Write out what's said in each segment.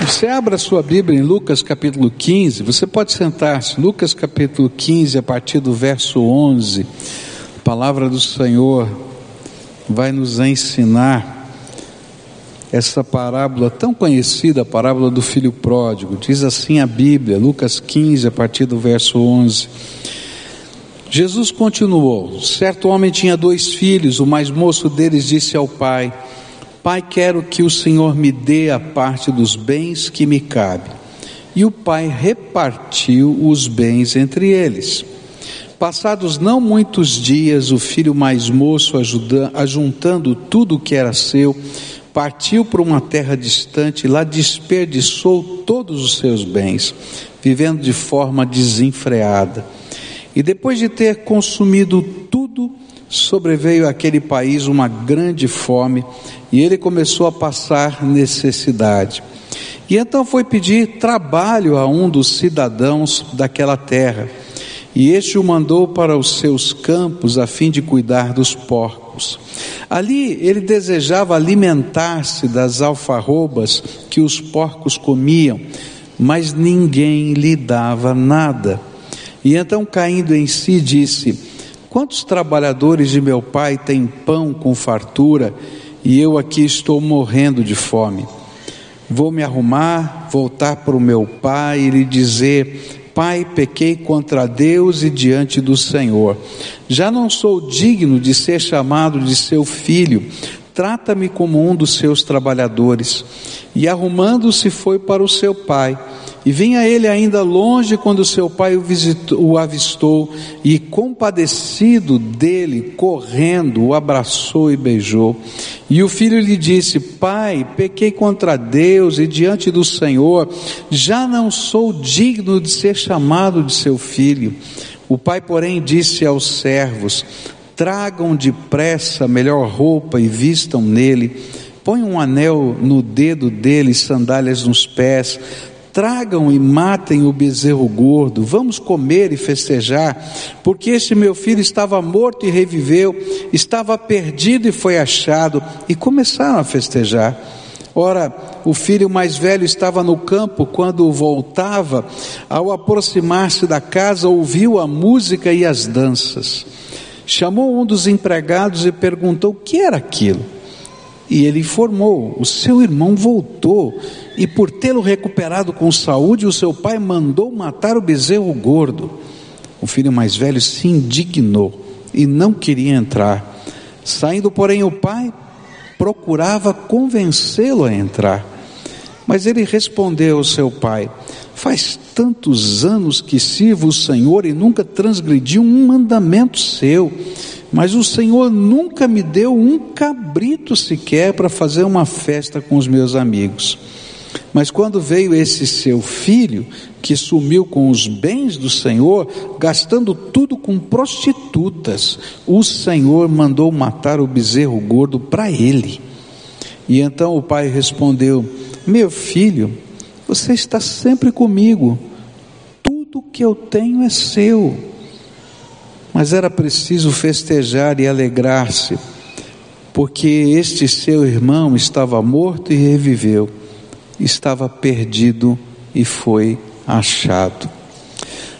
Você abra sua Bíblia em Lucas capítulo 15, você pode sentar-se. Lucas capítulo 15, a partir do verso 11. A palavra do Senhor vai nos ensinar essa parábola tão conhecida, a parábola do filho pródigo. Diz assim a Bíblia, Lucas 15, a partir do verso 11. Jesus continuou: Certo homem tinha dois filhos, o mais moço deles disse ao pai: Pai, quero que o Senhor me dê a parte dos bens que me cabe. E o pai repartiu os bens entre eles. Passados não muitos dias, o filho mais moço, ajuntando tudo o que era seu, partiu para uma terra distante e lá desperdiçou todos os seus bens, vivendo de forma desenfreada. E depois de ter consumido tudo, sobreveio àquele país uma grande fome e ele começou a passar necessidade. E então foi pedir trabalho a um dos cidadãos daquela terra. E este o mandou para os seus campos a fim de cuidar dos porcos. Ali ele desejava alimentar-se das alfarrobas que os porcos comiam, mas ninguém lhe dava nada. E então, caindo em si, disse: Quantos trabalhadores de meu pai têm pão com fartura? e eu aqui estou morrendo de fome. Vou me arrumar, voltar para o meu pai e lhe dizer: Pai, pequei contra Deus e diante do Senhor. Já não sou digno de ser chamado de seu filho. Trata-me como um dos seus trabalhadores. E arrumando-se foi para o seu pai. E vinha ele ainda longe quando seu pai o, visitou, o avistou e, compadecido dele, correndo, o abraçou e beijou. E o filho lhe disse: Pai, pequei contra Deus e diante do Senhor, já não sou digno de ser chamado de seu filho. O pai, porém, disse aos servos: Tragam depressa melhor roupa e vistam nele. Põe um anel no dedo dele, sandálias nos pés Tragam e matem o bezerro gordo, vamos comer e festejar, porque este meu filho estava morto e reviveu, estava perdido e foi achado, e começaram a festejar. Ora, o filho mais velho estava no campo quando voltava, ao aproximar-se da casa, ouviu a música e as danças. Chamou um dos empregados e perguntou o que era aquilo. E ele informou: o seu irmão voltou e por tê-lo recuperado com saúde, o seu pai mandou matar o bezerro gordo. O filho mais velho se indignou e não queria entrar. Saindo, porém, o pai procurava convencê-lo a entrar. Mas ele respondeu ao seu pai: Faz tantos anos que sirvo o Senhor e nunca transgredi um mandamento seu. Mas o Senhor nunca me deu um cabrito sequer para fazer uma festa com os meus amigos. Mas quando veio esse seu filho, que sumiu com os bens do Senhor, gastando tudo com prostitutas, o Senhor mandou matar o bezerro gordo para ele. E então o pai respondeu: Meu filho, você está sempre comigo, tudo que eu tenho é seu. Mas era preciso festejar e alegrar-se, porque este seu irmão estava morto e reviveu estava perdido e foi achado.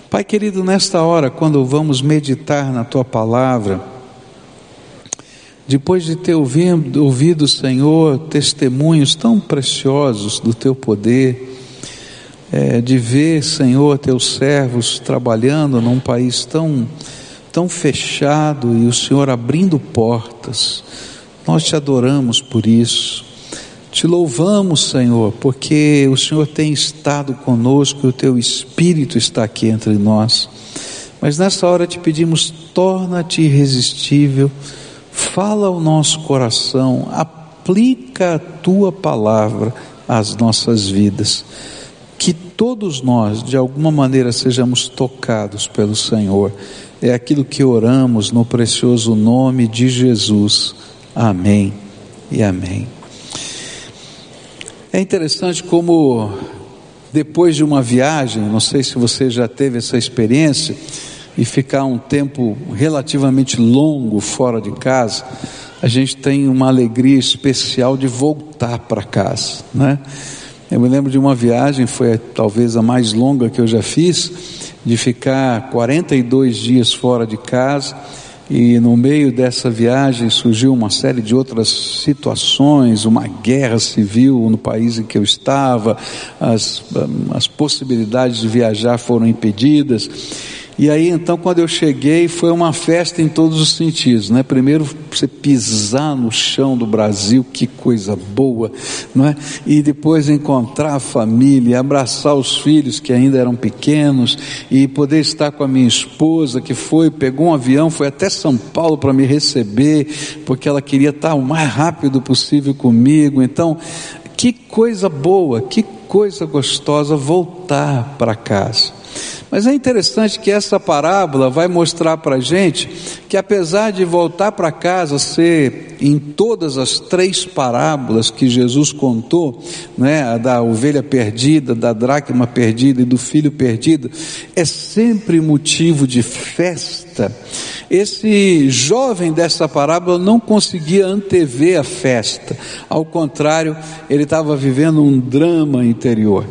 Pai querido, nesta hora, quando vamos meditar na tua palavra, depois de ter ouvido, ouvido Senhor, testemunhos tão preciosos do teu poder, é, de ver, Senhor, teus servos trabalhando num país tão, tão fechado e o Senhor abrindo portas, nós te adoramos por isso. Te louvamos, Senhor, porque o Senhor tem estado conosco e o teu Espírito está aqui entre nós. Mas nessa hora te pedimos, torna-te irresistível, fala ao nosso coração, aplica a tua palavra às nossas vidas. Que todos nós, de alguma maneira, sejamos tocados pelo Senhor. É aquilo que oramos no precioso nome de Jesus. Amém e amém. É interessante como depois de uma viagem, não sei se você já teve essa experiência, e ficar um tempo relativamente longo fora de casa, a gente tem uma alegria especial de voltar para casa, né? Eu me lembro de uma viagem, foi talvez a mais longa que eu já fiz, de ficar 42 dias fora de casa e no meio dessa viagem surgiu uma série de outras situações, uma guerra civil no país em que eu estava, as, as possibilidades de viajar foram impedidas. E aí então quando eu cheguei foi uma festa em todos os sentidos, né? Primeiro você pisar no chão do Brasil, que coisa boa, não é? E depois encontrar a família, abraçar os filhos que ainda eram pequenos e poder estar com a minha esposa que foi, pegou um avião, foi até São Paulo para me receber, porque ela queria estar o mais rápido possível comigo. Então, que coisa boa, que coisa gostosa voltar para casa. Mas é interessante que essa parábola vai mostrar para a gente que, apesar de voltar para casa ser em todas as três parábolas que Jesus contou, né, a da ovelha perdida, da dracma perdida e do filho perdido, é sempre motivo de festa. Esse jovem dessa parábola não conseguia antever a festa, ao contrário, ele estava vivendo um drama interior.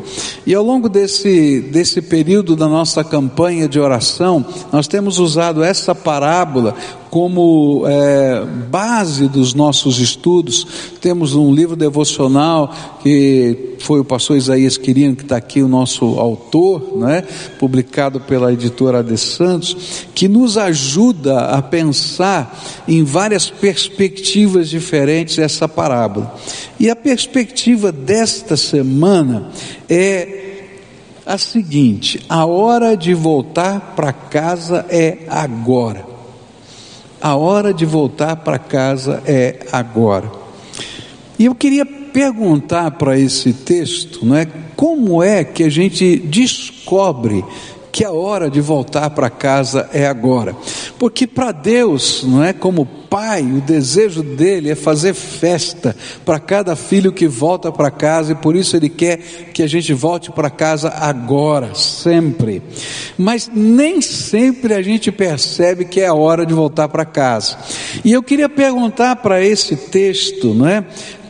E ao longo desse, desse período da nossa campanha de oração, nós temos usado essa parábola como é, base dos nossos estudos. Temos um livro devocional que foi o pastor Isaías Quirino, que está aqui, o nosso autor, né, publicado pela editora de Santos, que nos ajuda a pensar em várias perspectivas diferentes essa parábola. E a perspectiva desta semana é a seguinte: a hora de voltar para casa é agora. A hora de voltar para casa é agora. E eu queria perguntar para esse texto, não é? Como é que a gente descobre que a hora de voltar para casa é agora. Porque para Deus, não é como pai, o desejo dele é fazer festa para cada filho que volta para casa e por isso ele quer que a gente volte para casa agora, sempre. Mas nem sempre a gente percebe que é a hora de voltar para casa. E eu queria perguntar para esse texto, não é?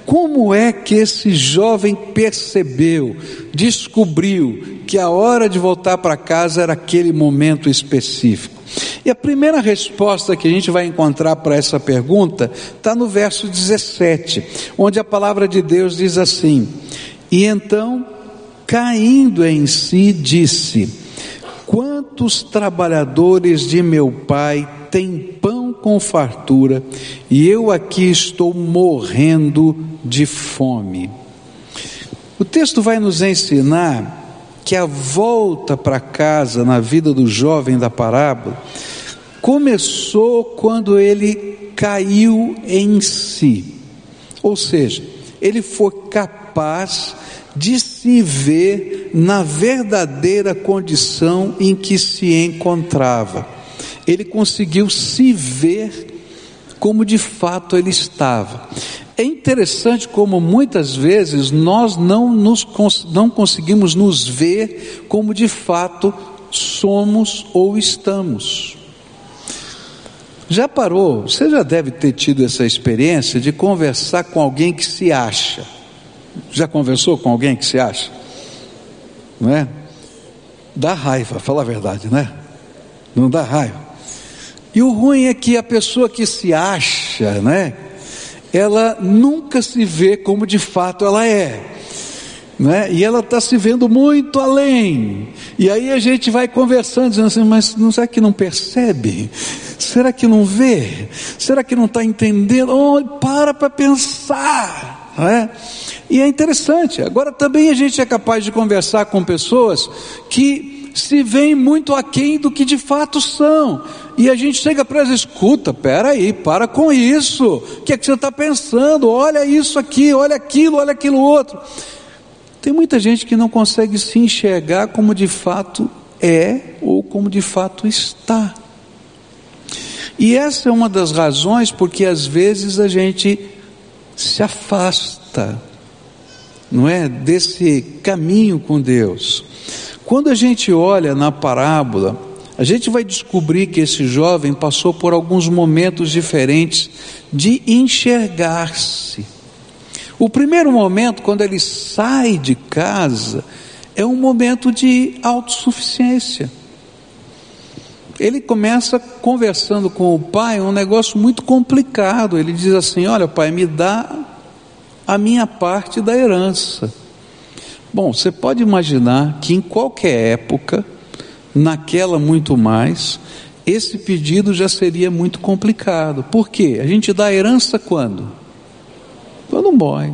Como é que esse jovem percebeu, descobriu que a hora de voltar para casa era aquele momento específico? E a primeira resposta que a gente vai encontrar para essa pergunta está no verso 17, onde a palavra de Deus diz assim: E então, caindo em si, disse: Quantos trabalhadores de meu pai têm pão com fartura, e eu aqui estou morrendo de fome. O texto vai nos ensinar que a volta para casa na vida do jovem da parábola começou quando ele caiu em si. Ou seja, ele foi capaz de se ver na verdadeira condição em que se encontrava. Ele conseguiu se ver como de fato ele estava. É interessante como muitas vezes nós não, nos, não conseguimos nos ver como de fato somos ou estamos. Já parou? Você já deve ter tido essa experiência de conversar com alguém que se acha. Já conversou com alguém que se acha? Não é? Dá raiva, fala a verdade, né? Não dá raiva. E o ruim é que a pessoa que se acha, né? Ela nunca se vê como de fato ela é. Né? E ela está se vendo muito além. E aí a gente vai conversando, dizendo assim, mas não, será que não percebe? Será que não vê? Será que não está entendendo? Oh, para para pensar. Né? E é interessante. Agora também a gente é capaz de conversar com pessoas que se veem muito aquém do que de fato são. E a gente chega para elas, escuta, peraí, para com isso. O que é que você está pensando? Olha isso aqui, olha aquilo, olha aquilo outro. Tem muita gente que não consegue se enxergar como de fato é ou como de fato está. E essa é uma das razões porque às vezes a gente se afasta, não é, desse caminho com Deus. Quando a gente olha na parábola, a gente vai descobrir que esse jovem passou por alguns momentos diferentes de enxergar-se. O primeiro momento, quando ele sai de casa, é um momento de autossuficiência. Ele começa conversando com o pai, um negócio muito complicado. Ele diz assim: Olha, pai, me dá a minha parte da herança. Bom, você pode imaginar que em qualquer época, naquela muito mais, esse pedido já seria muito complicado. Por quê? A gente dá herança quando? Quando morre.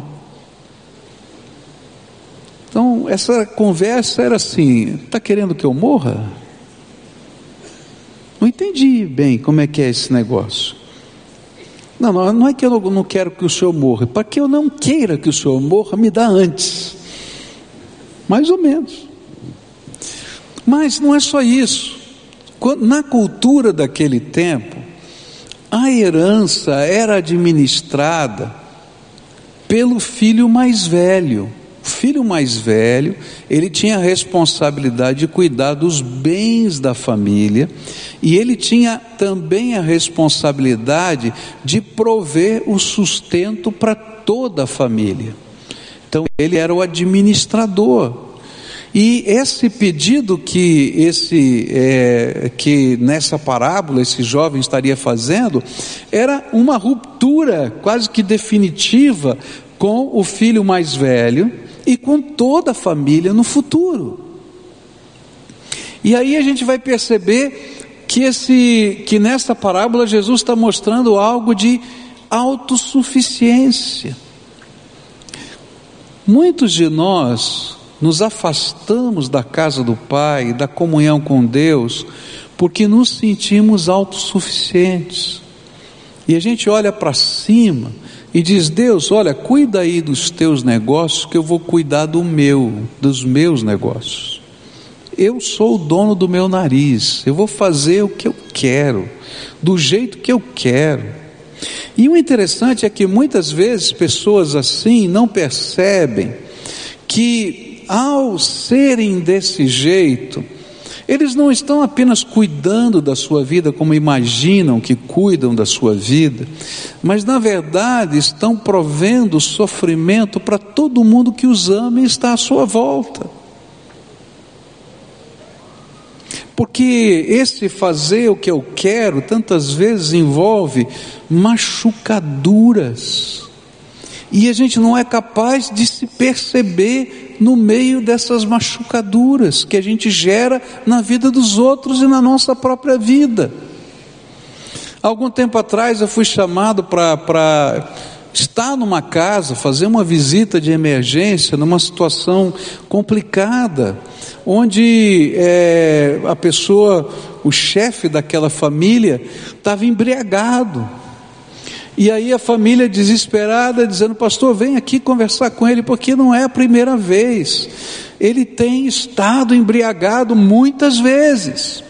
Então, essa conversa era assim: está querendo que eu morra? Não entendi bem como é que é esse negócio. Não, não, não é que eu não quero que o senhor morra, para que eu não queira que o senhor morra, me dá antes. Mais ou menos. Mas não é só isso. Na cultura daquele tempo, a herança era administrada pelo filho mais velho. O filho mais velho, ele tinha a responsabilidade de cuidar dos bens da família e ele tinha também a responsabilidade de prover o sustento para toda a família. Então ele era o administrador. E esse pedido que esse é, que nessa parábola esse jovem estaria fazendo era uma ruptura quase que definitiva com o filho mais velho e com toda a família no futuro. E aí a gente vai perceber que esse que nesta parábola Jesus está mostrando algo de autossuficiência. Muitos de nós nos afastamos da casa do Pai, da comunhão com Deus, porque nos sentimos autossuficientes. E a gente olha para cima e diz: Deus, olha, cuida aí dos teus negócios, que eu vou cuidar do meu, dos meus negócios. Eu sou o dono do meu nariz, eu vou fazer o que eu quero, do jeito que eu quero. E o interessante é que muitas vezes pessoas assim não percebem que ao serem desse jeito, eles não estão apenas cuidando da sua vida como imaginam que cuidam da sua vida, mas na verdade estão provendo sofrimento para todo mundo que os ama e está à sua volta. Porque esse fazer o que eu quero tantas vezes envolve machucaduras. E a gente não é capaz de se perceber no meio dessas machucaduras que a gente gera na vida dos outros e na nossa própria vida. Algum tempo atrás eu fui chamado para estar numa casa, fazer uma visita de emergência numa situação complicada onde é, a pessoa, o chefe daquela família, estava embriagado. E aí a família desesperada, dizendo: Pastor, vem aqui conversar com ele, porque não é a primeira vez. Ele tem estado embriagado muitas vezes.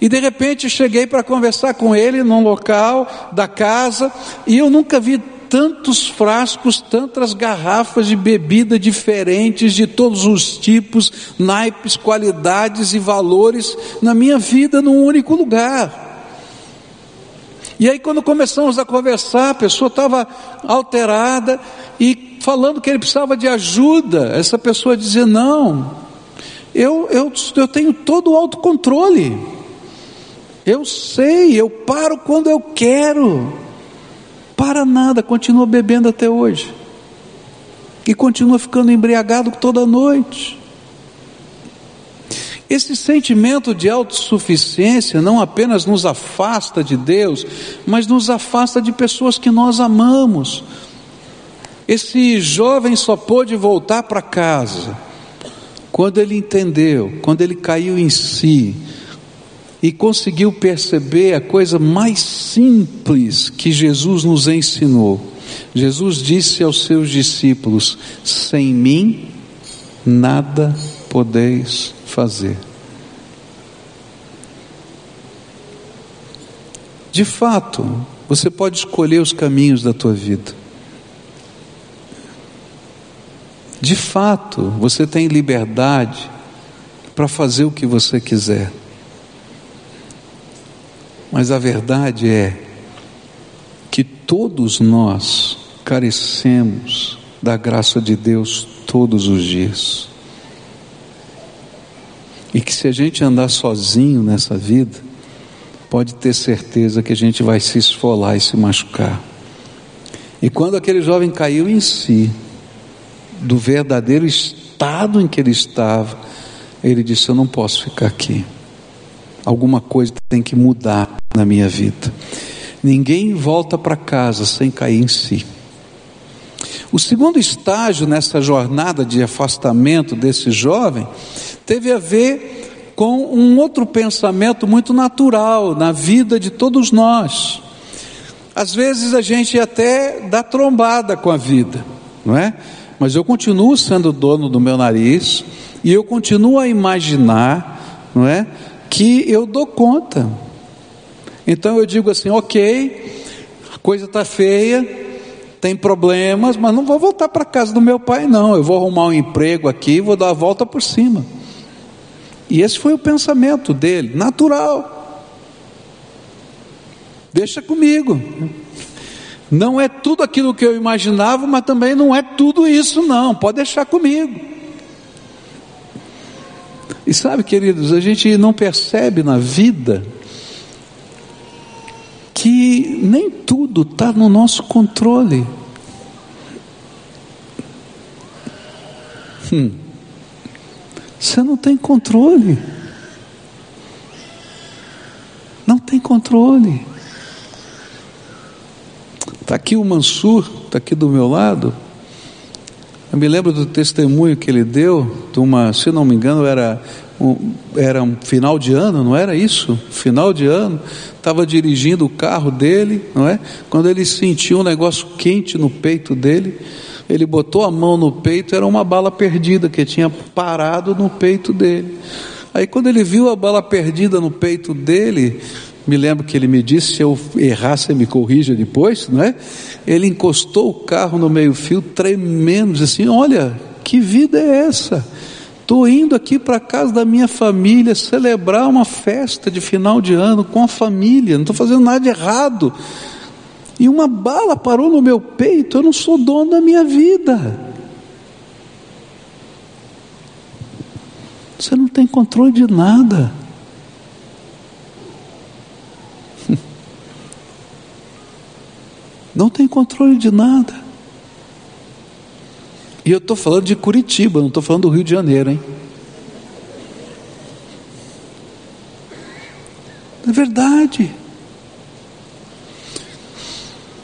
E de repente cheguei para conversar com ele num local da casa, e eu nunca vi tantos frascos, tantas garrafas de bebida diferentes, de todos os tipos, naipes, qualidades e valores na minha vida num único lugar. E aí, quando começamos a conversar, a pessoa estava alterada e falando que ele precisava de ajuda. Essa pessoa dizia: Não, eu, eu, eu tenho todo o autocontrole. Eu sei, eu paro quando eu quero para nada, continua bebendo até hoje. E continua ficando embriagado toda noite. Esse sentimento de autossuficiência não apenas nos afasta de Deus, mas nos afasta de pessoas que nós amamos. Esse jovem só pôde voltar para casa quando ele entendeu, quando ele caiu em si, e conseguiu perceber a coisa mais simples que Jesus nos ensinou. Jesus disse aos seus discípulos: Sem mim nada podeis fazer. De fato, você pode escolher os caminhos da tua vida. De fato, você tem liberdade para fazer o que você quiser. Mas a verdade é que todos nós carecemos da graça de Deus todos os dias. E que se a gente andar sozinho nessa vida, pode ter certeza que a gente vai se esfolar e se machucar. E quando aquele jovem caiu em si, do verdadeiro estado em que ele estava, ele disse: Eu não posso ficar aqui. Alguma coisa tem que mudar na minha vida. Ninguém volta para casa sem cair em si. O segundo estágio nessa jornada de afastamento desse jovem teve a ver com um outro pensamento muito natural na vida de todos nós. Às vezes a gente até dá trombada com a vida, não é? Mas eu continuo sendo dono do meu nariz e eu continuo a imaginar, não é? Que eu dou conta. Então eu digo assim, ok, a coisa está feia, tem problemas, mas não vou voltar para casa do meu pai, não. Eu vou arrumar um emprego aqui, vou dar a volta por cima. E esse foi o pensamento dele, natural. Deixa comigo. Não é tudo aquilo que eu imaginava, mas também não é tudo isso, não. Pode deixar comigo. E sabe, queridos, a gente não percebe na vida que nem tudo está no nosso controle. Hum. Você não tem controle. Não tem controle. Está aqui o Mansur, está aqui do meu lado. Eu me lembro do testemunho que ele deu, de uma, se não me engano, era um, era um final de ano, não era isso? Final de ano, estava dirigindo o carro dele, não é? Quando ele sentiu um negócio quente no peito dele, ele botou a mão no peito, era uma bala perdida que tinha parado no peito dele. Aí quando ele viu a bala perdida no peito dele, me lembro que ele me disse: se eu errar, você me corrija depois, não é? Ele encostou o carro no meio-fio, tremendo, disse assim: Olha, que vida é essa? Estou indo aqui para a casa da minha família celebrar uma festa de final de ano com a família, não estou fazendo nada de errado. E uma bala parou no meu peito, eu não sou dono da minha vida. Você não tem controle de nada. Não tem controle de nada. E eu estou falando de Curitiba, não estou falando do Rio de Janeiro, hein? É verdade.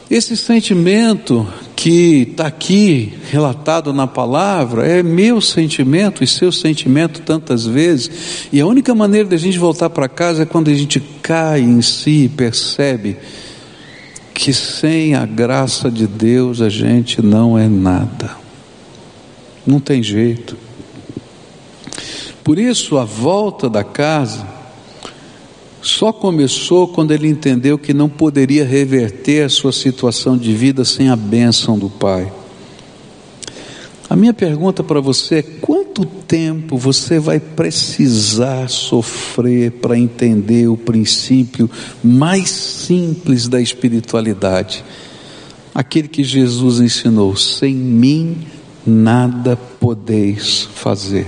Esse sentimento que está aqui relatado na palavra é meu sentimento e seu sentimento tantas vezes, e a única maneira de a gente voltar para casa é quando a gente cai em si e percebe que sem a graça de Deus a gente não é nada. Não tem jeito. Por isso, a volta da casa só começou quando ele entendeu que não poderia reverter a sua situação de vida sem a bênção do Pai. A minha pergunta para você é: quanto tempo você vai precisar sofrer para entender o princípio mais simples da espiritualidade? Aquele que Jesus ensinou: sem mim nada podeis fazer.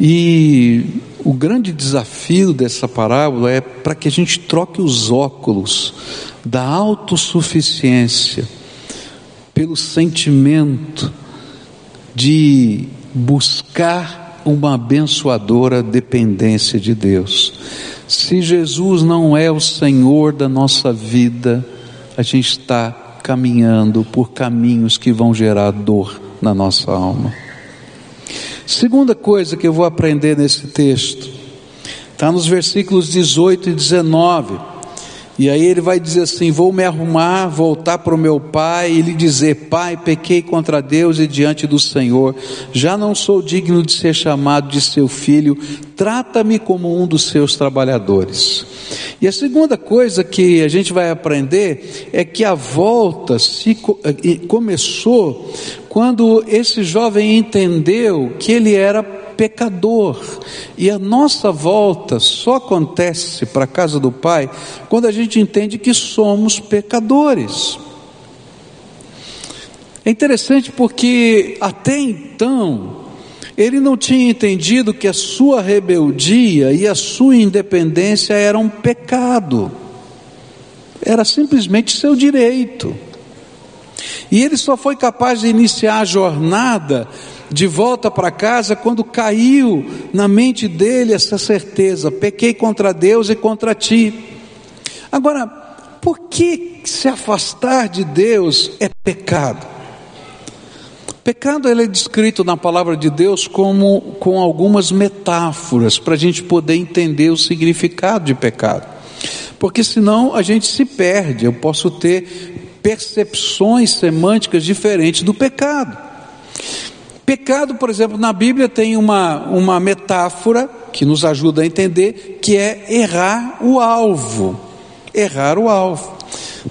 E o grande desafio dessa parábola é para que a gente troque os óculos da autossuficiência pelo sentimento de buscar uma abençoadora dependência de Deus. Se Jesus não é o Senhor da nossa vida, a gente está caminhando por caminhos que vão gerar dor na nossa alma. Segunda coisa que eu vou aprender nesse texto, está nos versículos 18 e 19. E aí ele vai dizer assim: Vou me arrumar, voltar para o meu pai e lhe dizer: Pai, pequei contra Deus e diante do Senhor, já não sou digno de ser chamado de seu filho, trata-me como um dos seus trabalhadores. E a segunda coisa que a gente vai aprender é que a volta se começou quando esse jovem entendeu que ele era pecador. E a nossa volta só acontece para a casa do Pai quando a gente entende que somos pecadores. É interessante porque até então ele não tinha entendido que a sua rebeldia e a sua independência eram um pecado. Era simplesmente seu direito. E ele só foi capaz de iniciar a jornada de volta para casa quando caiu na mente dele essa certeza: pequei contra Deus e contra ti. Agora, por que se afastar de Deus é pecado? Pecado ele é descrito na palavra de Deus como com algumas metáforas para a gente poder entender o significado de pecado. Porque senão a gente se perde. Eu posso ter percepções semânticas diferentes do pecado. Pecado, por exemplo, na Bíblia tem uma, uma metáfora que nos ajuda a entender que é errar o alvo. Errar o alvo.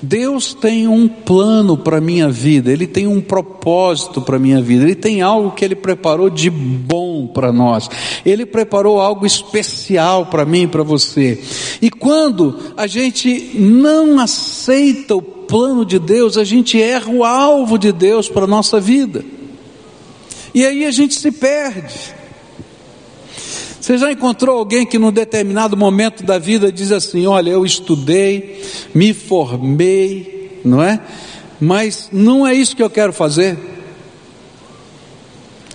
Deus tem um plano para a minha vida, Ele tem um propósito para a minha vida, Ele tem algo que Ele preparou de bom para nós, Ele preparou algo especial para mim e para você. E quando a gente não aceita o plano de Deus, a gente erra o alvo de Deus para a nossa vida, e aí a gente se perde. Você já encontrou alguém que num determinado momento da vida diz assim: Olha, eu estudei, me formei, não é? Mas não é isso que eu quero fazer.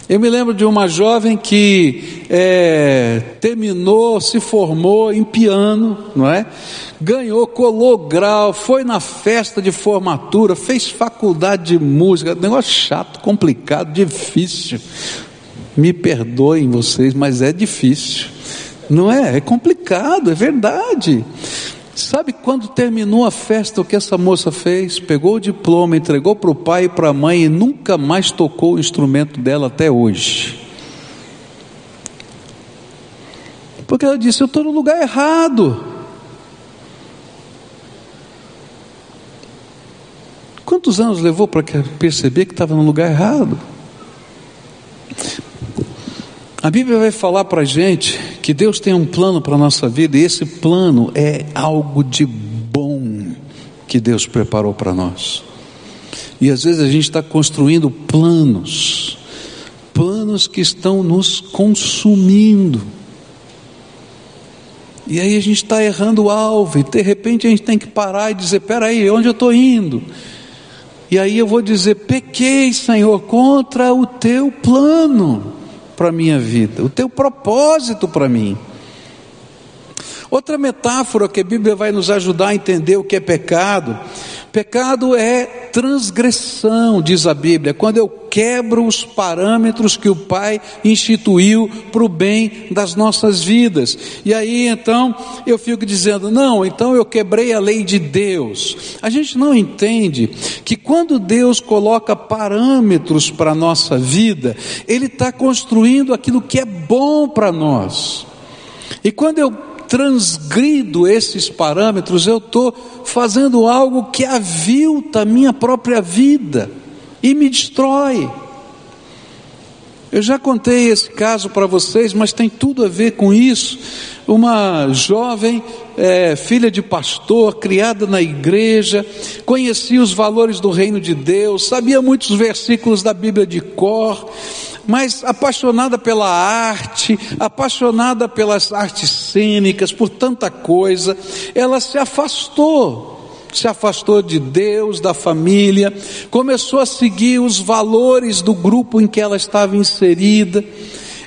Eu me lembro de uma jovem que é, terminou, se formou em piano, não é? Ganhou, colou grau, foi na festa de formatura, fez faculdade de música, negócio chato, complicado, difícil. Me perdoem vocês, mas é difícil. Não é? É complicado, é verdade. Sabe quando terminou a festa o que essa moça fez? Pegou o diploma, entregou para o pai e para a mãe e nunca mais tocou o instrumento dela até hoje. Porque ela disse: Eu estou no lugar errado. Quantos anos levou para perceber que estava no lugar errado? A Bíblia vai falar para a gente que Deus tem um plano para a nossa vida e esse plano é algo de bom que Deus preparou para nós. E às vezes a gente está construindo planos, planos que estão nos consumindo. E aí a gente está errando o alvo, e de repente a gente tem que parar e dizer: peraí, onde eu estou indo? E aí eu vou dizer: pequei, Senhor, contra o teu plano para a minha vida, o teu propósito para mim. Outra metáfora que a Bíblia vai nos ajudar a entender o que é pecado Pecado é transgressão, diz a Bíblia, quando eu quebro os parâmetros que o Pai instituiu para o bem das nossas vidas. E aí então eu fico dizendo, não, então eu quebrei a lei de Deus. A gente não entende que quando Deus coloca parâmetros para a nossa vida, Ele está construindo aquilo que é bom para nós. E quando eu transgrido esses parâmetros, eu estou fazendo algo que avilta a minha própria vida e me destrói. Eu já contei esse caso para vocês, mas tem tudo a ver com isso. Uma jovem, é, filha de pastor, criada na igreja, conhecia os valores do reino de Deus, sabia muitos versículos da Bíblia de cor, mas apaixonada pela arte, apaixonada pelas artes cênicas, por tanta coisa, ela se afastou se afastou de Deus, da família, começou a seguir os valores do grupo em que ela estava inserida.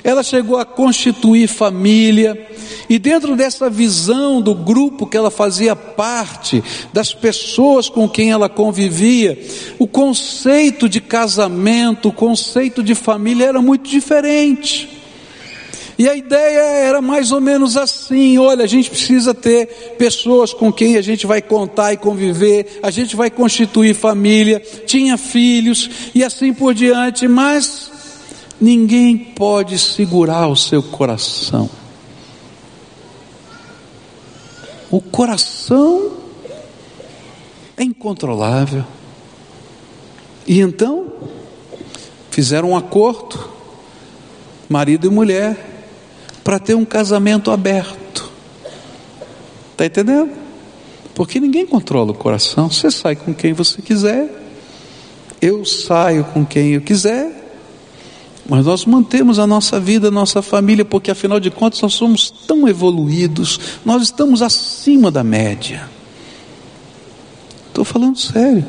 Ela chegou a constituir família, e dentro dessa visão do grupo que ela fazia parte, das pessoas com quem ela convivia, o conceito de casamento, o conceito de família era muito diferente. E a ideia era mais ou menos assim: olha, a gente precisa ter pessoas com quem a gente vai contar e conviver, a gente vai constituir família, tinha filhos e assim por diante, mas ninguém pode segurar o seu coração. O coração é incontrolável. E então, fizeram um acordo, marido e mulher, para ter um casamento aberto. Está entendendo? Porque ninguém controla o coração. Você sai com quem você quiser, Eu saio com quem eu quiser, mas nós mantemos a nossa vida, a nossa família, porque afinal de contas nós somos tão evoluídos, nós estamos acima da média. Estou falando sério.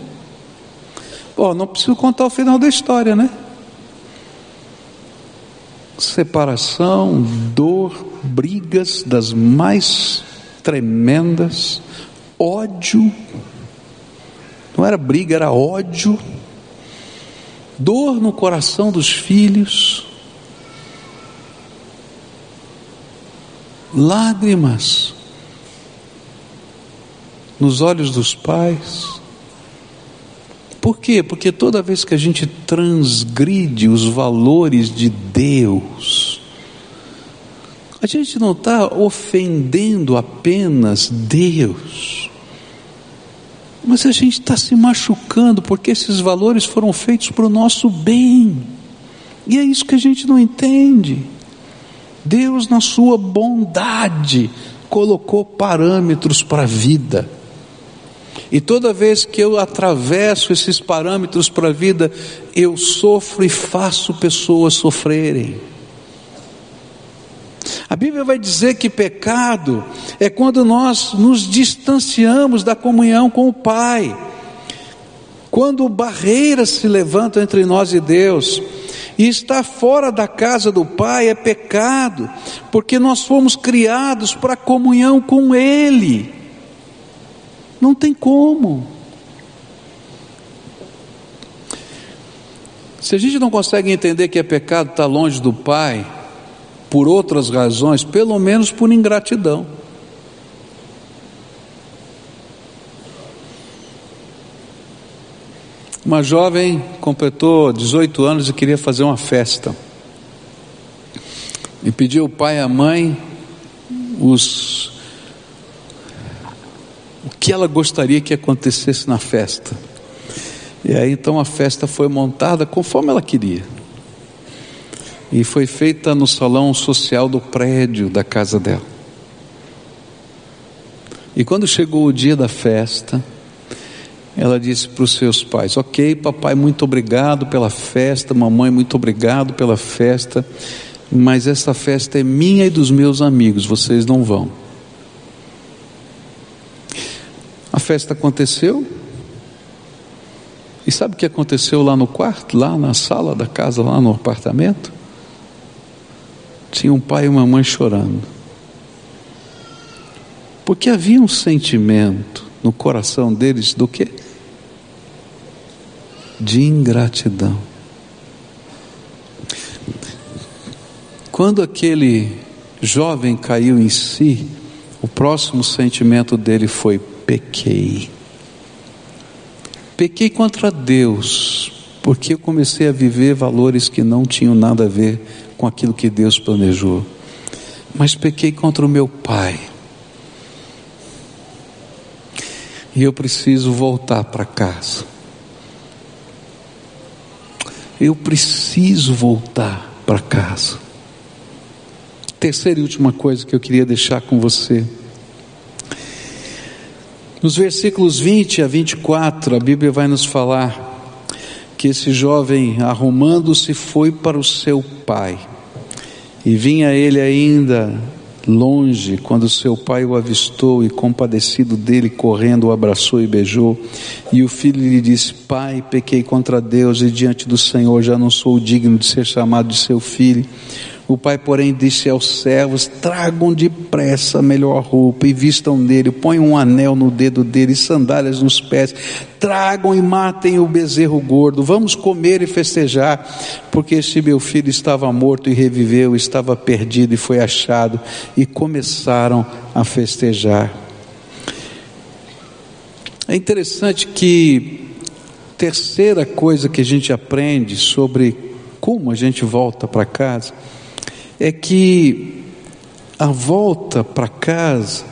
Bom, não preciso contar o final da história, né? Separação, dor, brigas das mais tremendas, ódio. Não era briga, era ódio dor no coração dos filhos, lágrimas nos olhos dos pais. Por quê? Porque toda vez que a gente transgride os valores de Deus, a gente não está ofendendo apenas Deus, mas a gente está se machucando porque esses valores foram feitos para o nosso bem. E é isso que a gente não entende. Deus, na sua bondade, colocou parâmetros para a vida. E toda vez que eu atravesso esses parâmetros para a vida, eu sofro e faço pessoas sofrerem. A Bíblia vai dizer que pecado é quando nós nos distanciamos da comunhão com o Pai, quando barreiras se levantam entre nós e Deus. E estar fora da casa do Pai é pecado, porque nós fomos criados para comunhão com Ele. Não tem como. Se a gente não consegue entender que é pecado estar longe do Pai, por outras razões, pelo menos por ingratidão. Uma jovem completou 18 anos e queria fazer uma festa. E pediu ao pai e à mãe os o que ela gostaria que acontecesse na festa. E aí então a festa foi montada conforme ela queria e foi feita no salão social do prédio da casa dela. E quando chegou o dia da festa, ela disse para os seus pais: Ok, papai, muito obrigado pela festa, mamãe, muito obrigado pela festa, mas essa festa é minha e dos meus amigos, vocês não vão. A festa aconteceu, e sabe o que aconteceu lá no quarto, lá na sala da casa, lá no apartamento? Tinha um pai e uma mãe chorando. Porque havia um sentimento no coração deles do que? De ingratidão. Quando aquele jovem caiu em si, o próximo sentimento dele foi: pequei. Pequei contra Deus, porque eu comecei a viver valores que não tinham nada a ver com aquilo que Deus planejou, mas pequei contra o meu pai. E eu preciso voltar para casa. Eu preciso voltar para casa. Terceira e última coisa que eu queria deixar com você. Nos versículos 20 a 24, a Bíblia vai nos falar que esse jovem, arrumando-se, foi para o seu pai. E vinha ele ainda longe, quando seu pai o avistou e, compadecido dele, correndo, o abraçou e beijou. E o filho lhe disse: Pai, pequei contra Deus e diante do Senhor já não sou digno de ser chamado de seu filho. O pai, porém, disse aos servos: Tragam depressa a melhor roupa e vistam nele, ponham um anel no dedo dele, sandálias nos pés, tragam e matem o bezerro gordo. Vamos comer e festejar, porque este meu filho estava morto e reviveu, estava perdido e foi achado. E começaram a festejar. É interessante que terceira coisa que a gente aprende sobre como a gente volta para casa é que a volta para casa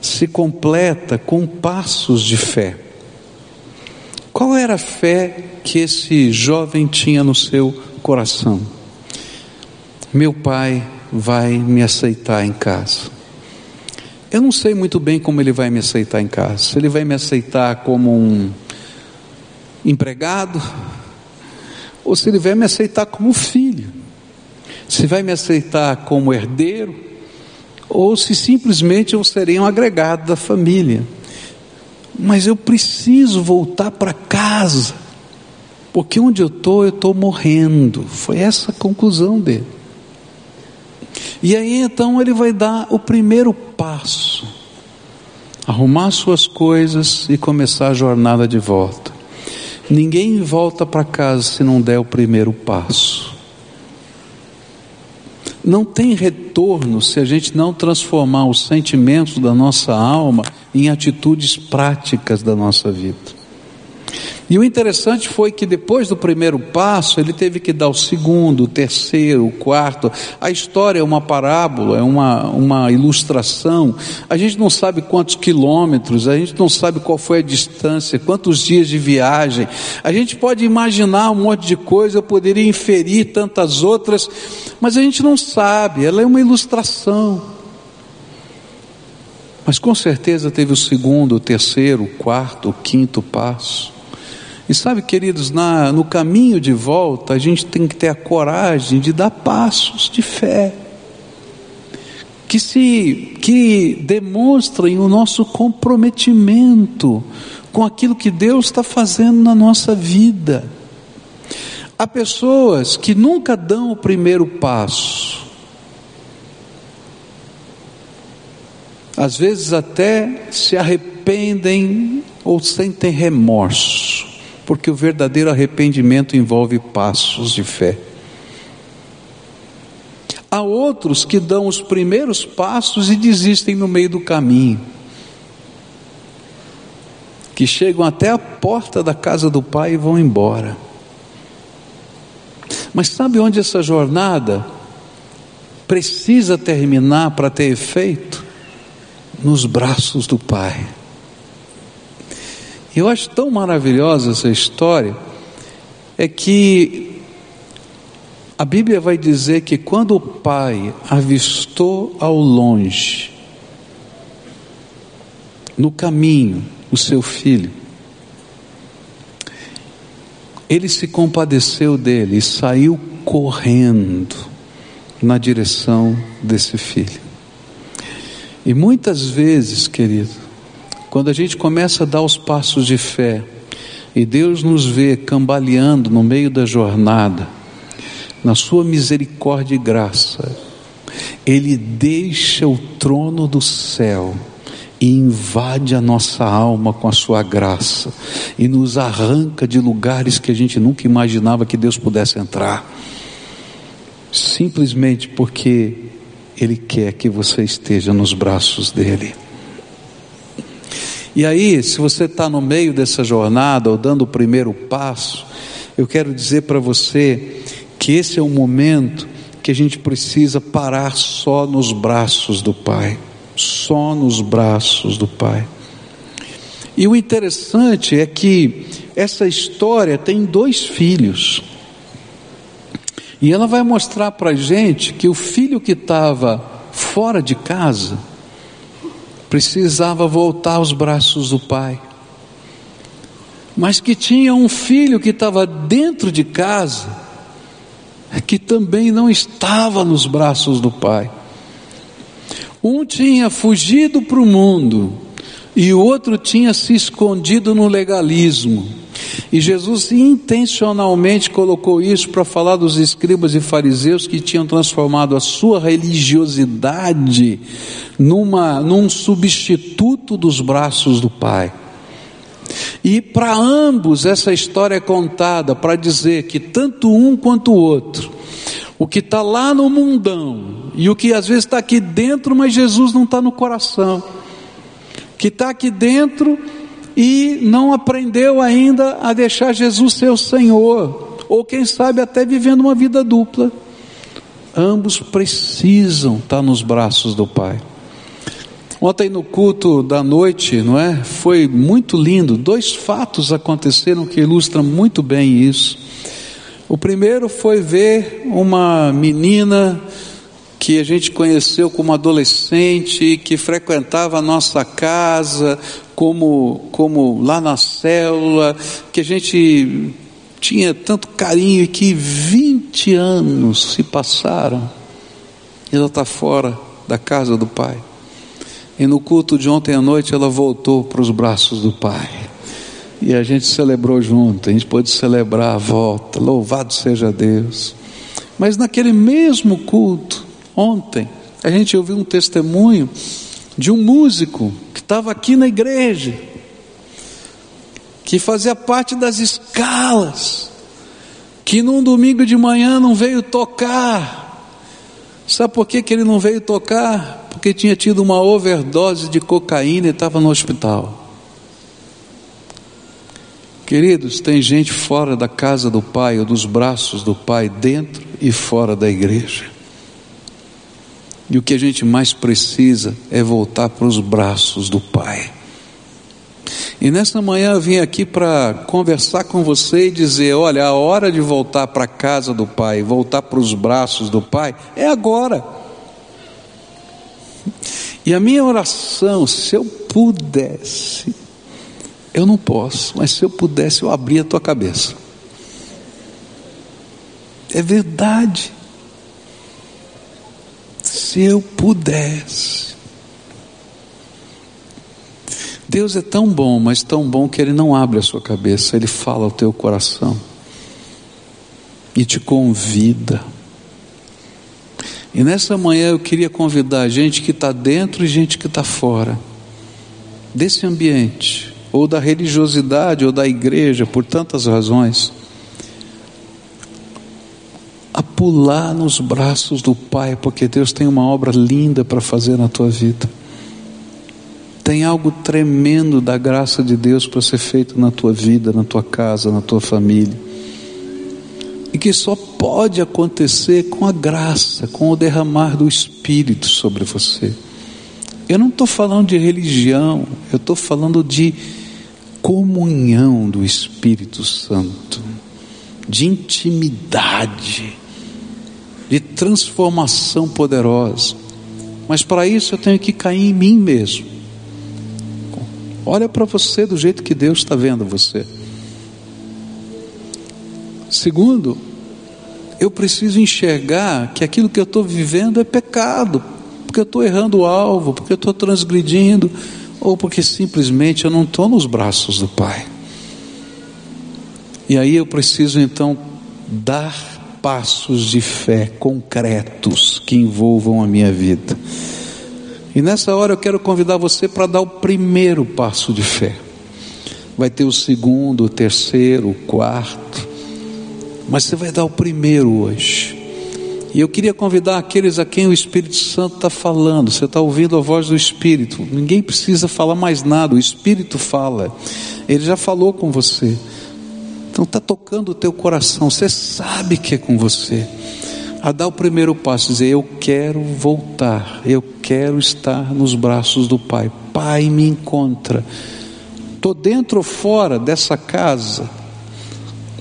se completa com passos de fé. Qual era a fé que esse jovem tinha no seu coração? Meu pai vai me aceitar em casa. Eu não sei muito bem como ele vai me aceitar em casa. Se ele vai me aceitar como um empregado, ou se ele vai me aceitar como filho, se vai me aceitar como herdeiro, ou se simplesmente eu serei um agregado da família. Mas eu preciso voltar para casa, porque onde eu estou, eu estou morrendo. Foi essa a conclusão dele. E aí então ele vai dar o primeiro passo, arrumar suas coisas e começar a jornada de volta. Ninguém volta para casa se não der o primeiro passo. Não tem retorno se a gente não transformar os sentimentos da nossa alma em atitudes práticas da nossa vida. E o interessante foi que depois do primeiro passo, ele teve que dar o segundo, o terceiro, o quarto. A história é uma parábola, é uma, uma ilustração. A gente não sabe quantos quilômetros, a gente não sabe qual foi a distância, quantos dias de viagem. A gente pode imaginar um monte de coisa, eu poderia inferir tantas outras, mas a gente não sabe, ela é uma ilustração. Mas com certeza teve o segundo, o terceiro, o quarto, o quinto passo. E sabe, queridos, na, no caminho de volta, a gente tem que ter a coragem de dar passos de fé. Que se que demonstrem o nosso comprometimento com aquilo que Deus está fazendo na nossa vida. Há pessoas que nunca dão o primeiro passo. Às vezes até se arrependem ou sentem remorso porque o verdadeiro arrependimento envolve passos de fé. Há outros que dão os primeiros passos e desistem no meio do caminho, que chegam até a porta da casa do Pai e vão embora. Mas sabe onde essa jornada precisa terminar para ter efeito? Nos braços do Pai. Eu acho tão maravilhosa essa história, é que a Bíblia vai dizer que quando o pai avistou ao longe, no caminho, o seu filho, ele se compadeceu dele e saiu correndo na direção desse filho. E muitas vezes, querido, quando a gente começa a dar os passos de fé e Deus nos vê cambaleando no meio da jornada, na Sua misericórdia e graça, Ele deixa o trono do céu e invade a nossa alma com a Sua graça e nos arranca de lugares que a gente nunca imaginava que Deus pudesse entrar, simplesmente porque Ele quer que você esteja nos braços dEle. E aí, se você está no meio dessa jornada ou dando o primeiro passo, eu quero dizer para você que esse é o momento que a gente precisa parar só nos braços do Pai, só nos braços do Pai. E o interessante é que essa história tem dois filhos. E ela vai mostrar para a gente que o filho que estava fora de casa, precisava voltar aos braços do pai, mas que tinha um filho que estava dentro de casa, que também não estava nos braços do pai. Um tinha fugido para o mundo e o outro tinha se escondido no legalismo. E Jesus intencionalmente colocou isso para falar dos escribas e fariseus que tinham transformado a sua religiosidade numa, num substituto dos braços do Pai. E para ambos essa história é contada para dizer que tanto um quanto o outro, o que está lá no mundão e o que às vezes está aqui dentro, mas Jesus não está no coração, que está aqui dentro e não aprendeu ainda a deixar Jesus ser o Senhor, ou quem sabe até vivendo uma vida dupla. Ambos precisam estar nos braços do Pai. Ontem no culto da noite, não é? Foi muito lindo. Dois fatos aconteceram que ilustram muito bem isso. O primeiro foi ver uma menina que a gente conheceu como adolescente, que frequentava a nossa casa, como, como lá na célula, que a gente tinha tanto carinho e que 20 anos se passaram e ela está fora da casa do Pai. E no culto de ontem à noite ela voltou para os braços do Pai. E a gente celebrou junto, a gente pôde celebrar a volta, louvado seja Deus. Mas naquele mesmo culto, ontem, a gente ouviu um testemunho de um músico que estava aqui na igreja, que fazia parte das escalas, que num domingo de manhã não veio tocar. Sabe por que, que ele não veio tocar? Porque tinha tido uma overdose de cocaína e estava no hospital. Queridos, tem gente fora da casa do Pai ou dos braços do Pai, dentro e fora da igreja. E o que a gente mais precisa é voltar para os braços do Pai. E nesta manhã eu vim aqui para conversar com você e dizer: olha, a hora de voltar para a casa do Pai, voltar para os braços do Pai, é agora. E a minha oração, se eu pudesse, eu não posso, mas se eu pudesse, eu abria a tua cabeça. É verdade. Se eu pudesse. Deus é tão bom, mas tão bom que Ele não abre a sua cabeça, Ele fala ao teu coração e te convida. E nessa manhã eu queria convidar gente que está dentro e gente que está fora desse ambiente ou da religiosidade, ou da igreja, por tantas razões, a pular nos braços do Pai, porque Deus tem uma obra linda para fazer na tua vida. Tem algo tremendo da graça de Deus para ser feito na tua vida, na tua casa, na tua família. E que só pode acontecer com a graça, com o derramar do Espírito sobre você. Eu não estou falando de religião, eu estou falando de comunhão do Espírito Santo, de intimidade, de transformação poderosa. Mas para isso eu tenho que cair em mim mesmo. Olha para você do jeito que Deus está vendo você. Segundo, eu preciso enxergar que aquilo que eu estou vivendo é pecado, porque eu estou errando o alvo, porque eu estou transgredindo, ou porque simplesmente eu não estou nos braços do Pai. E aí eu preciso então dar passos de fé concretos que envolvam a minha vida. E nessa hora eu quero convidar você para dar o primeiro passo de fé. Vai ter o segundo, o terceiro, o quarto, mas você vai dar o primeiro hoje. E eu queria convidar aqueles a quem o Espírito Santo está falando. Você está ouvindo a voz do Espírito. Ninguém precisa falar mais nada. O Espírito fala. Ele já falou com você. Então está tocando o teu coração. Você sabe que é com você. A dar o primeiro passo, dizer: Eu quero voltar. Eu quero estar nos braços do Pai. Pai, me encontra. Estou dentro ou fora dessa casa.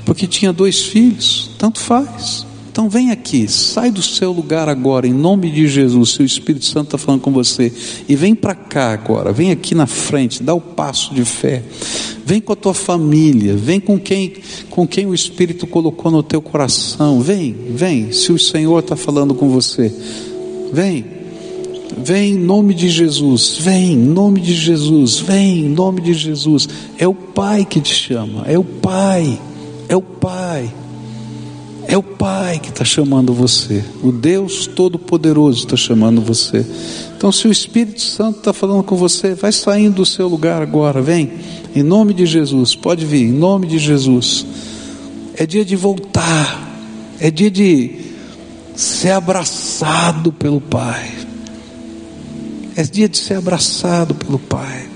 Porque tinha dois filhos. Tanto faz. Então vem aqui, sai do seu lugar agora, em nome de Jesus. Se o Espírito Santo está falando com você, e vem para cá agora, vem aqui na frente, dá o passo de fé. Vem com a tua família, vem com quem, com quem o Espírito colocou no teu coração. Vem, vem. Se o Senhor está falando com você, vem. Vem em nome de Jesus, vem em nome de Jesus, vem em nome de Jesus. É o Pai que te chama, é o Pai, é o Pai. É o Pai que está chamando você. O Deus Todo-Poderoso está chamando você. Então, se o Espírito Santo está falando com você, vai saindo do seu lugar agora. Vem, em nome de Jesus. Pode vir, em nome de Jesus. É dia de voltar. É dia de ser abraçado pelo Pai. É dia de ser abraçado pelo Pai.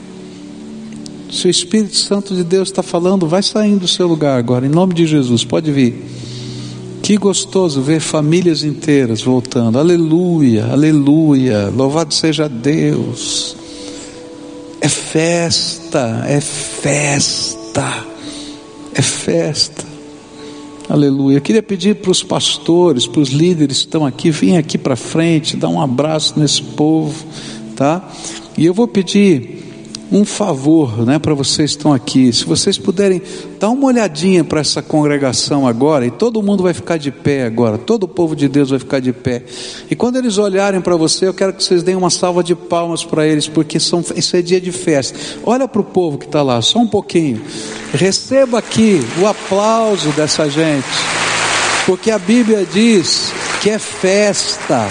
Se o Espírito Santo de Deus está falando, vai saindo do seu lugar agora, em nome de Jesus. Pode vir. Que gostoso ver famílias inteiras voltando. Aleluia, aleluia. Louvado seja Deus. É festa, é festa, é festa. Aleluia. Eu queria pedir para os pastores, para os líderes que estão aqui, vem aqui para frente, dá um abraço nesse povo, tá? E eu vou pedir um favor, né, para vocês que estão aqui. Se vocês puderem dar uma olhadinha para essa congregação agora, e todo mundo vai ficar de pé agora, todo o povo de Deus vai ficar de pé. E quando eles olharem para você, eu quero que vocês deem uma salva de palmas para eles, porque são, isso é dia de festa. Olha para o povo que está lá, só um pouquinho. Receba aqui o aplauso dessa gente, porque a Bíblia diz que é festa,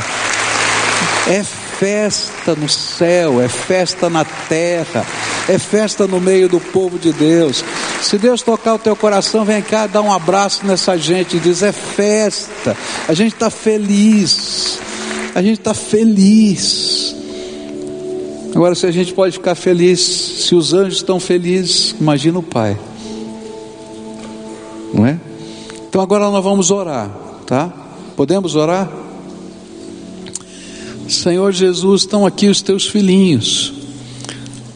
é festa festa no céu, é festa na terra, é festa no meio do povo de Deus. Se Deus tocar o teu coração, vem cá, dá um abraço nessa gente e diz: é festa, a gente está feliz, a gente está feliz. Agora, se a gente pode ficar feliz, se os anjos estão felizes, imagina o Pai, não é? Então agora nós vamos orar, tá? Podemos orar? Senhor Jesus, estão aqui os teus filhinhos,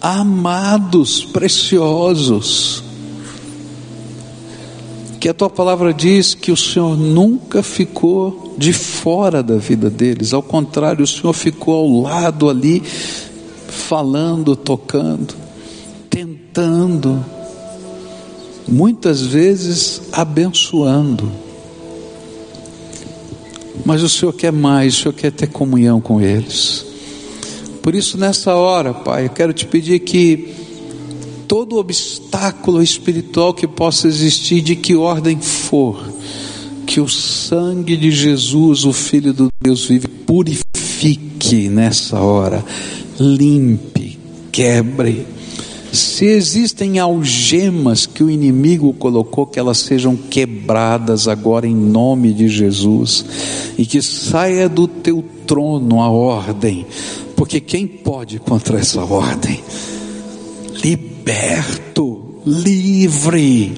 amados, preciosos, que a tua palavra diz que o Senhor nunca ficou de fora da vida deles, ao contrário, o Senhor ficou ao lado ali, falando, tocando, tentando, muitas vezes abençoando mas o Senhor quer mais, o Senhor quer ter comunhão com eles. Por isso, nessa hora, Pai, eu quero te pedir que todo obstáculo espiritual que possa existir, de que ordem for, que o sangue de Jesus, o Filho do Deus vive, purifique nessa hora, limpe, quebre, se existem algemas que o inimigo colocou, que elas sejam quebradas agora em nome de Jesus, e que saia do teu trono a ordem, porque quem pode contra essa ordem? Liberto, livre,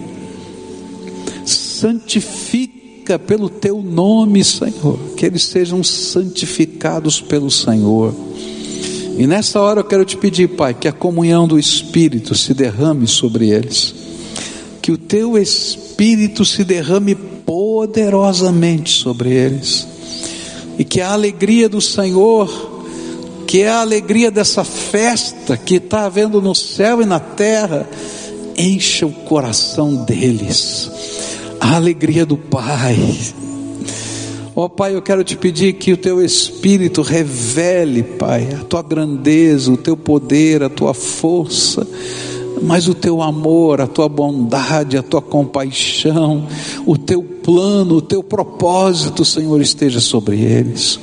santifica pelo teu nome, Senhor, que eles sejam santificados pelo Senhor e nessa hora eu quero te pedir, Pai, que a comunhão do Espírito se derrame sobre eles, que o teu Espírito se derrame poderosamente sobre eles, e que a alegria do Senhor, que é a alegria dessa festa que está havendo no céu e na terra, encha o coração deles, a alegria do Pai Ó oh, Pai, eu quero te pedir que o teu Espírito revele, Pai, a tua grandeza, o teu poder, a tua força, mas o teu amor, a tua bondade, a tua compaixão, o teu plano, o teu propósito, Senhor, esteja sobre eles.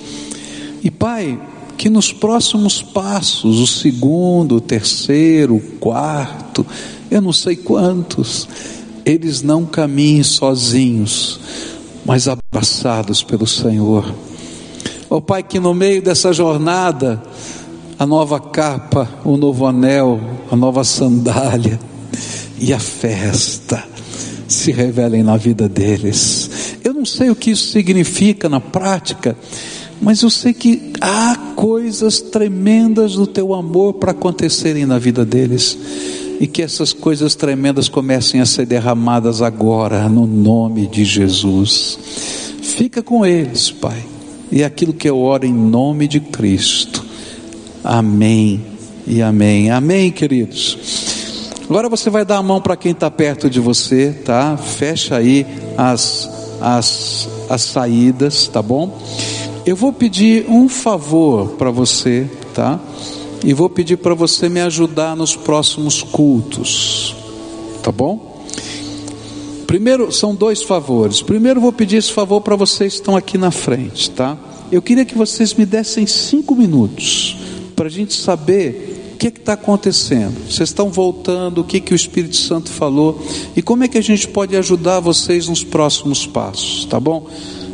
E Pai, que nos próximos passos, o segundo, o terceiro, o quarto, eu não sei quantos, eles não caminhem sozinhos mas abraçados pelo Senhor. Ó oh, Pai, que no meio dessa jornada, a nova capa, o novo anel, a nova sandália e a festa se revelem na vida deles. Eu não sei o que isso significa na prática, mas eu sei que há coisas tremendas do teu amor para acontecerem na vida deles e que essas coisas tremendas comecem a ser derramadas agora, no nome de Jesus. Fica com eles, Pai, e aquilo que eu oro em nome de Cristo. Amém e amém. Amém, queridos. Agora você vai dar a mão para quem está perto de você, tá? Fecha aí as, as, as saídas, tá bom? Eu vou pedir um favor para você, tá? E vou pedir para você me ajudar nos próximos cultos, tá bom? Primeiro, são dois favores. Primeiro, vou pedir esse favor para vocês que estão aqui na frente, tá? Eu queria que vocês me dessem cinco minutos para a gente saber o que está acontecendo. Vocês estão voltando, o que, que o Espírito Santo falou e como é que a gente pode ajudar vocês nos próximos passos, tá bom?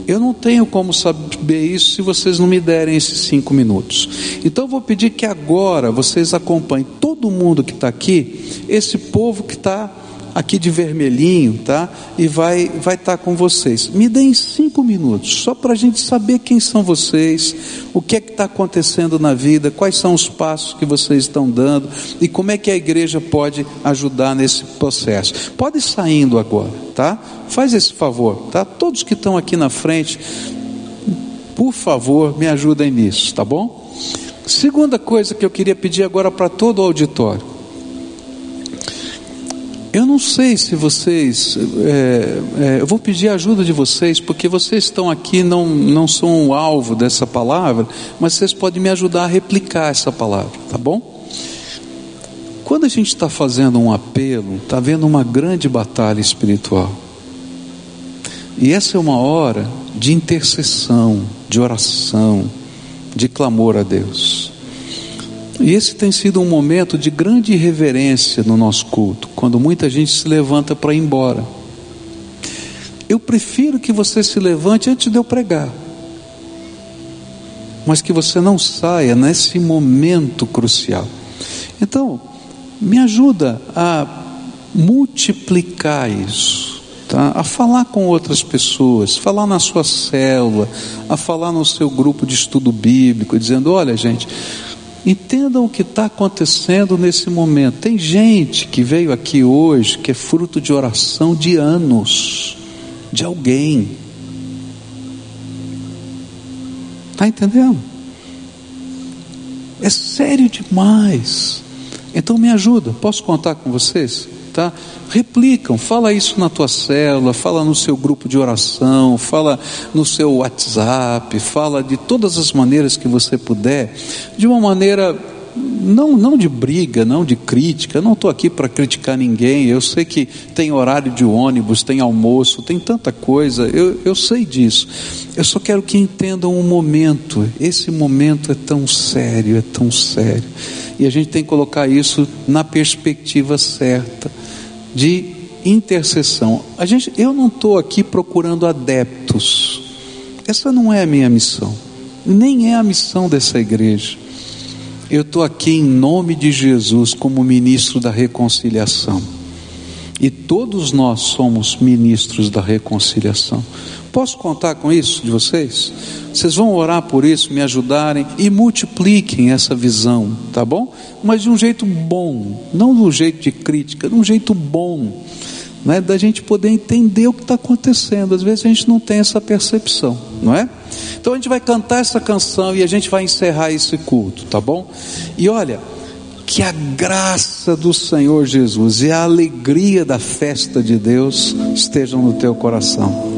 Eu não tenho como saber isso se vocês não me derem esses cinco minutos. Então eu vou pedir que agora vocês acompanhem todo mundo que está aqui, esse povo que está aqui de vermelhinho, tá? E vai vai estar tá com vocês. Me deem cinco minutos, só para a gente saber quem são vocês, o que é que está acontecendo na vida, quais são os passos que vocês estão dando e como é que a igreja pode ajudar nesse processo. Pode ir saindo agora, tá? Faz esse favor, tá? Todos que estão aqui na frente, por favor, me ajudem nisso, tá bom? Segunda coisa que eu queria pedir agora para todo o auditório Eu não sei se vocês. É, é, eu vou pedir a ajuda de vocês, porque vocês estão aqui, não, não são o alvo dessa palavra, mas vocês podem me ajudar a replicar essa palavra, tá bom? Quando a gente está fazendo um apelo, está havendo uma grande batalha espiritual. E essa é uma hora de intercessão, de oração, de clamor a Deus. E esse tem sido um momento de grande reverência no nosso culto, quando muita gente se levanta para ir embora. Eu prefiro que você se levante antes de eu pregar, mas que você não saia nesse momento crucial. Então, me ajuda a multiplicar isso, tá? a falar com outras pessoas, falar na sua célula, a falar no seu grupo de estudo bíblico, dizendo: olha, gente Entendam o que está acontecendo nesse momento. Tem gente que veio aqui hoje que é fruto de oração de anos, de alguém. Está entendendo? É sério demais. Então me ajuda, posso contar com vocês? Tá? replicam, fala isso na tua célula, fala no seu grupo de oração, fala no seu WhatsApp, fala de todas as maneiras que você puder, de uma maneira não, não de briga, não de crítica, não estou aqui para criticar ninguém, eu sei que tem horário de ônibus, tem almoço, tem tanta coisa, eu, eu sei disso, eu só quero que entendam o momento, esse momento é tão sério, é tão sério, e a gente tem que colocar isso na perspectiva certa de intercessão. A gente, eu não estou aqui procurando adeptos. Essa não é a minha missão, nem é a missão dessa igreja. Eu estou aqui em nome de Jesus como ministro da reconciliação. E todos nós somos ministros da reconciliação. Posso contar com isso de vocês? Vocês vão orar por isso, me ajudarem e multipliquem essa visão, tá bom? Mas de um jeito bom, não de um jeito de crítica, de um jeito bom, né? da gente poder entender o que está acontecendo. Às vezes a gente não tem essa percepção, não é? Então a gente vai cantar essa canção e a gente vai encerrar esse culto, tá bom? E olha, que a graça do Senhor Jesus e a alegria da festa de Deus estejam no teu coração.